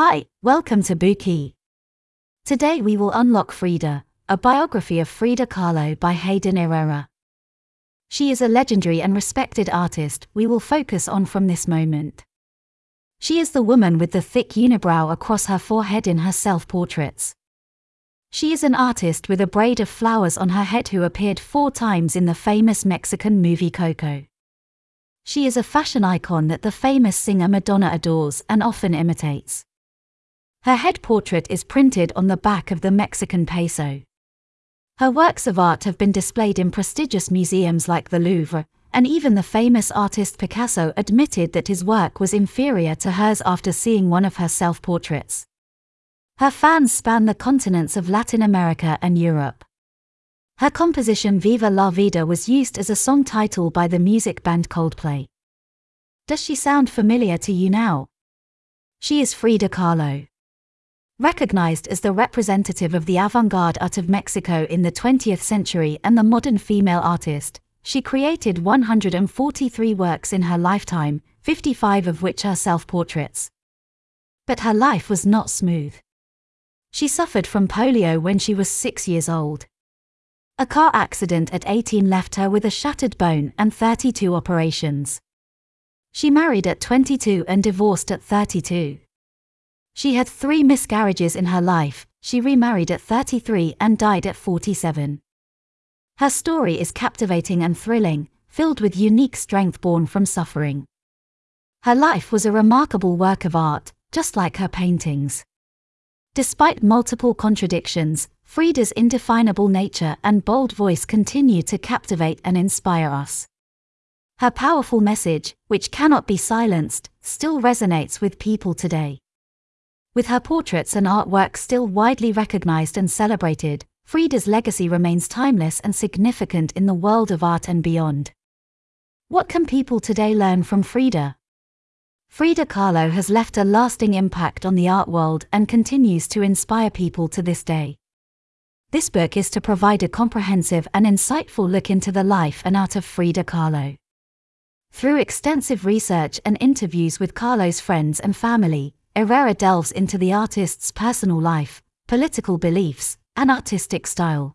Hi, welcome to Bookey. Today we will unlock Frida, a biography of Frida Kahlo by Hayden Herrera. She is a legendary and respected artist we will focus on from this moment. She is the woman with the thick unibrow across her forehead in her self portraits. She is an artist with a braid of flowers on her head who appeared four times in the famous Mexican movie Coco. She is a fashion icon that the famous singer Madonna adores and often imitates. Her head portrait is printed on the back of the Mexican peso. Her works of art have been displayed in prestigious museums like the Louvre, and even the famous artist Picasso admitted that his work was inferior to hers after seeing one of her self portraits. Her fans span the continents of Latin America and Europe. Her composition Viva la Vida was used as a song title by the music band Coldplay. Does she sound familiar to you now? She is Frida Kahlo. Recognized as the representative of the avant garde art of Mexico in the 20th century and the modern female artist, she created 143 works in her lifetime, 55 of which are self portraits. But her life was not smooth. She suffered from polio when she was six years old. A car accident at 18 left her with a shattered bone and 32 operations. She married at 22 and divorced at 32. She had three miscarriages in her life, she remarried at 33 and died at 47. Her story is captivating and thrilling, filled with unique strength born from suffering. Her life was a remarkable work of art, just like her paintings. Despite multiple contradictions, Frida's indefinable nature and bold voice continue to captivate and inspire us. Her powerful message, which cannot be silenced, still resonates with people today. With her portraits and artwork still widely recognized and celebrated, Frida's legacy remains timeless and significant in the world of art and beyond. What can people today learn from Frida? Frida Kahlo has left a lasting impact on the art world and continues to inspire people to this day. This book is to provide a comprehensive and insightful look into the life and art of Frida Kahlo. Through extensive research and interviews with Kahlo's friends and family, Herrera delves into the artist's personal life, political beliefs, and artistic style.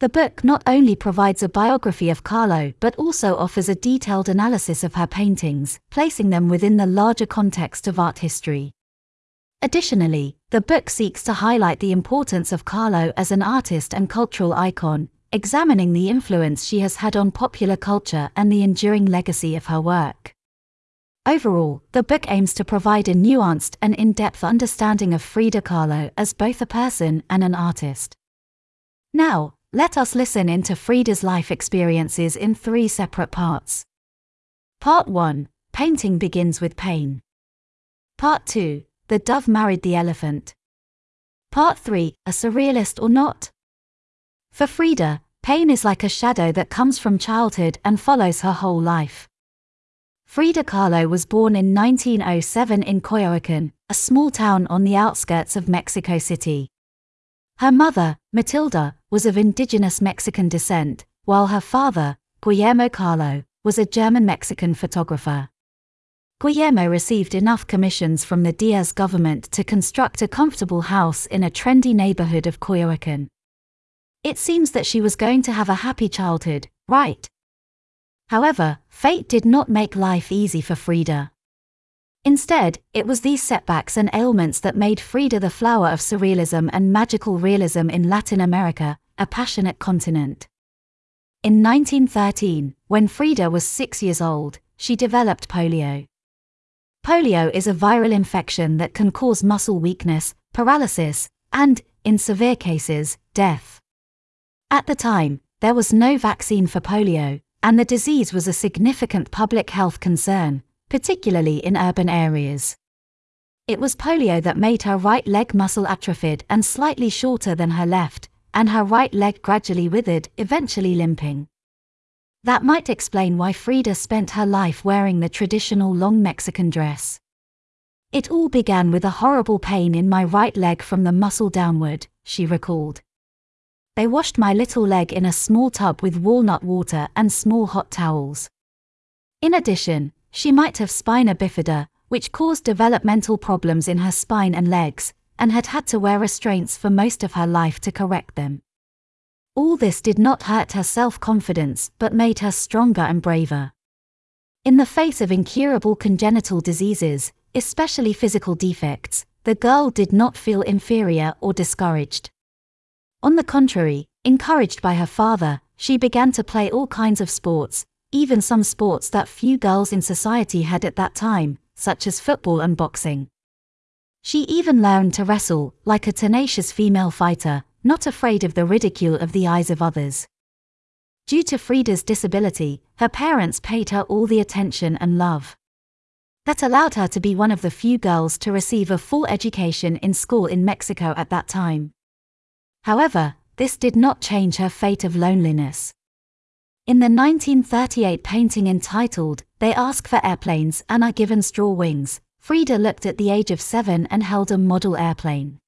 The book not only provides a biography of Kahlo but also offers a detailed analysis of her paintings, placing them within the larger context of art history. Additionally, the book seeks to highlight the importance of Kahlo as an artist and cultural icon, examining the influence she has had on popular culture and the enduring legacy of her work. Overall, the book aims to provide a nuanced and in depth understanding of Frida Kahlo as both a person and an artist. Now, let us listen into Frida's life experiences in three separate parts. Part 1 Painting begins with pain. Part 2 the dove married the elephant. Part 3 A surrealist or not? For Frida, pain is like a shadow that comes from childhood and follows her whole life. Frida Kahlo was born in 1907 in Coyoacan, a small town on the outskirts of Mexico City. Her mother, Matilda, was of indigenous Mexican descent, while her father, Guillermo Kahlo, was a German Mexican photographer. Guillermo received enough commissions from the Diaz government to construct a comfortable house in a trendy neighborhood of Coyoacan. It seems that she was going to have a happy childhood, right? However, fate did not make life easy for Frida. Instead, it was these setbacks and ailments that made Frida the flower of surrealism and magical realism in Latin America, a passionate continent. In 1913, when Frida was six years old, she developed polio. Polio is a viral infection that can cause muscle weakness, paralysis, and, in severe cases, death. At the time, there was no vaccine for polio, and the disease was a significant public health concern, particularly in urban areas. It was polio that made her right leg muscle atrophied and slightly shorter than her left, and her right leg gradually withered, eventually limping. That might explain why Frida spent her life wearing the traditional long Mexican dress. It all began with a horrible pain in my right leg from the muscle downward, she recalled. They washed my little leg in a small tub with walnut water and small hot towels. In addition, she might have spina bifida, which caused developmental problems in her spine and legs, and had had to wear restraints for most of her life to correct them. All this did not hurt her self confidence but made her stronger and braver. In the face of incurable congenital diseases, especially physical defects, the girl did not feel inferior or discouraged. On the contrary, encouraged by her father, she began to play all kinds of sports, even some sports that few girls in society had at that time, such as football and boxing. She even learned to wrestle, like a tenacious female fighter, not afraid of the ridicule of the eyes of others. Due to Frida's disability, her parents paid her all the attention and love. That allowed her to be one of the few girls to receive a full education in school in Mexico at that time. However, this did not change her fate of loneliness. In the 1938 painting entitled, They Ask for Airplanes and Are Given Straw Wings, Frida looked at the age of seven and held a model airplane.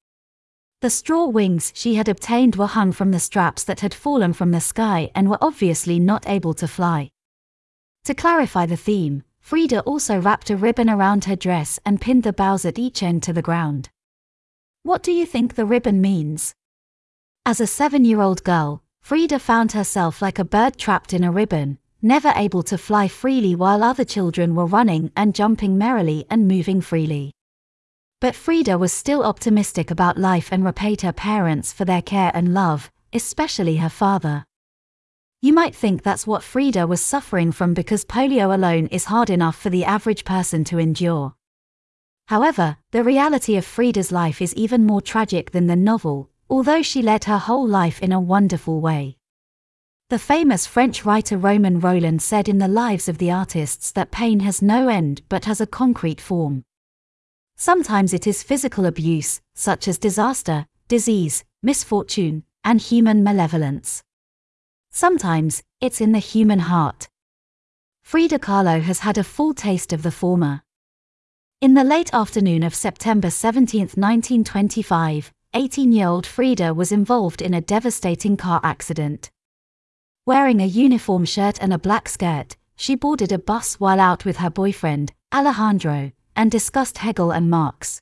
The straw wings she had obtained were hung from the straps that had fallen from the sky and were obviously not able to fly. To clarify the theme, Frida also wrapped a ribbon around her dress and pinned the bows at each end to the ground. What do you think the ribbon means? As a seven year old girl, Frida found herself like a bird trapped in a ribbon, never able to fly freely while other children were running and jumping merrily and moving freely. But Frida was still optimistic about life and repaid her parents for their care and love, especially her father. You might think that's what Frida was suffering from because polio alone is hard enough for the average person to endure. However, the reality of Frida's life is even more tragic than the novel, although she led her whole life in a wonderful way. The famous French writer Romain Rolland said in The Lives of the Artists that pain has no end but has a concrete form. Sometimes it is physical abuse, such as disaster, disease, misfortune, and human malevolence. Sometimes, it's in the human heart. Frida Kahlo has had a full taste of the former. In the late afternoon of September 17, 1925, 18 year old Frida was involved in a devastating car accident. Wearing a uniform shirt and a black skirt, she boarded a bus while out with her boyfriend, Alejandro, and discussed Hegel and Marx.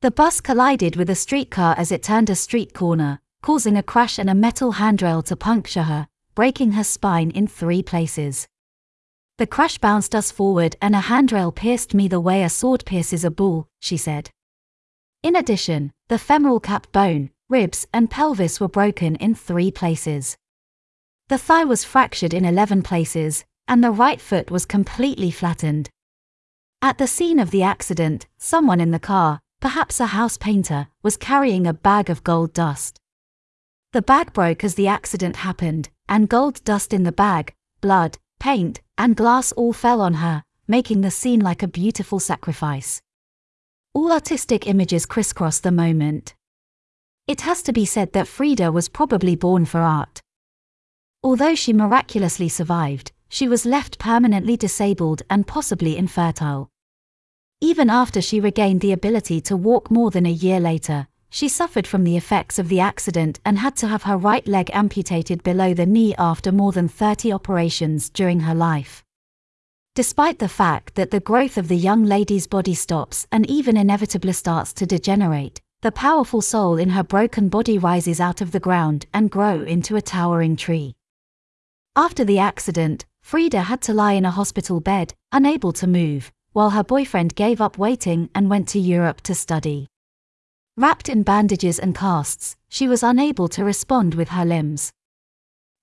The bus collided with a streetcar as it turned a street corner, causing a crash and a metal handrail to puncture her, breaking her spine in three places. The crash bounced us forward and a handrail pierced me the way a sword pierces a bull, she said. In addition, the femoral cap bone, ribs, and pelvis were broken in three places. The thigh was fractured in 11 places, and the right foot was completely flattened. At the scene of the accident, someone in the car, perhaps a house painter, was carrying a bag of gold dust. The bag broke as the accident happened, and gold dust in the bag, blood, paint, and glass all fell on her, making the scene like a beautiful sacrifice. All artistic images crisscross the moment. It has to be said that Frida was probably born for art. Although she miraculously survived, she was left permanently disabled and possibly infertile. Even after she regained the ability to walk more than a year later, she suffered from the effects of the accident and had to have her right leg amputated below the knee after more than 30 operations during her life. Despite the fact that the growth of the young lady's body stops and even inevitably starts to degenerate, the powerful soul in her broken body rises out of the ground and grow into a towering tree. After the accident, Frida had to lie in a hospital bed, unable to move, while her boyfriend gave up waiting and went to Europe to study. Wrapped in bandages and casts, she was unable to respond with her limbs.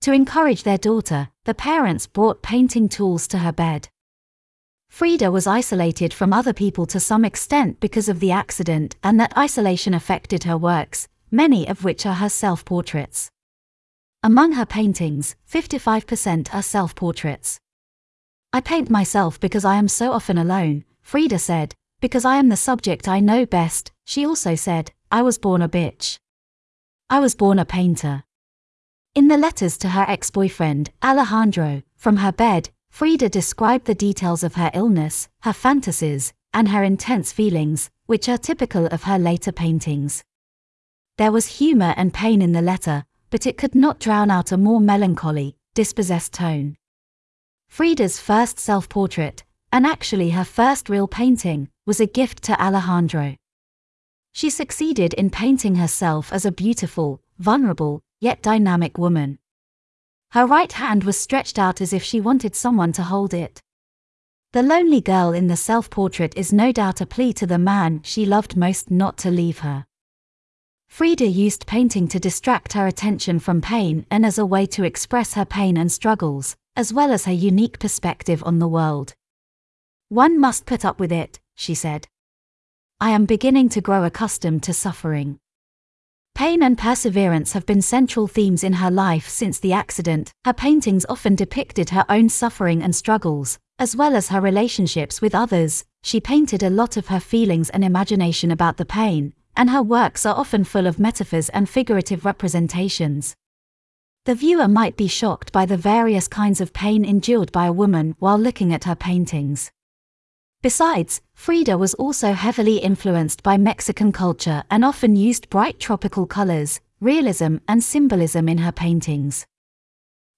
To encourage their daughter, the parents brought painting tools to her bed. Frida was isolated from other people to some extent because of the accident, and that isolation affected her works, many of which are her self portraits. Among her paintings, 55% are self portraits. I paint myself because I am so often alone, Frida said, because I am the subject I know best. She also said, I was born a bitch. I was born a painter. In the letters to her ex boyfriend, Alejandro, from her bed, Frida described the details of her illness, her fantasies, and her intense feelings, which are typical of her later paintings. There was humor and pain in the letter, but it could not drown out a more melancholy, dispossessed tone. Frida's first self portrait, and actually her first real painting, was a gift to Alejandro. She succeeded in painting herself as a beautiful, vulnerable, yet dynamic woman. Her right hand was stretched out as if she wanted someone to hold it. The lonely girl in the self portrait is no doubt a plea to the man she loved most not to leave her. Frida used painting to distract her attention from pain and as a way to express her pain and struggles, as well as her unique perspective on the world. One must put up with it, she said. I am beginning to grow accustomed to suffering. Pain and perseverance have been central themes in her life since the accident. Her paintings often depicted her own suffering and struggles, as well as her relationships with others. She painted a lot of her feelings and imagination about the pain, and her works are often full of metaphors and figurative representations. The viewer might be shocked by the various kinds of pain endured by a woman while looking at her paintings. Besides, Frida was also heavily influenced by Mexican culture and often used bright tropical colors, realism, and symbolism in her paintings.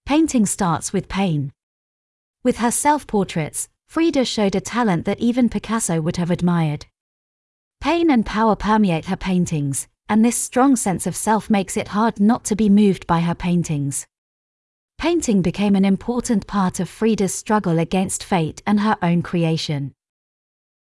Painting starts with pain. With her self portraits, Frida showed a talent that even Picasso would have admired. Pain and power permeate her paintings, and this strong sense of self makes it hard not to be moved by her paintings. Painting became an important part of Frida's struggle against fate and her own creation.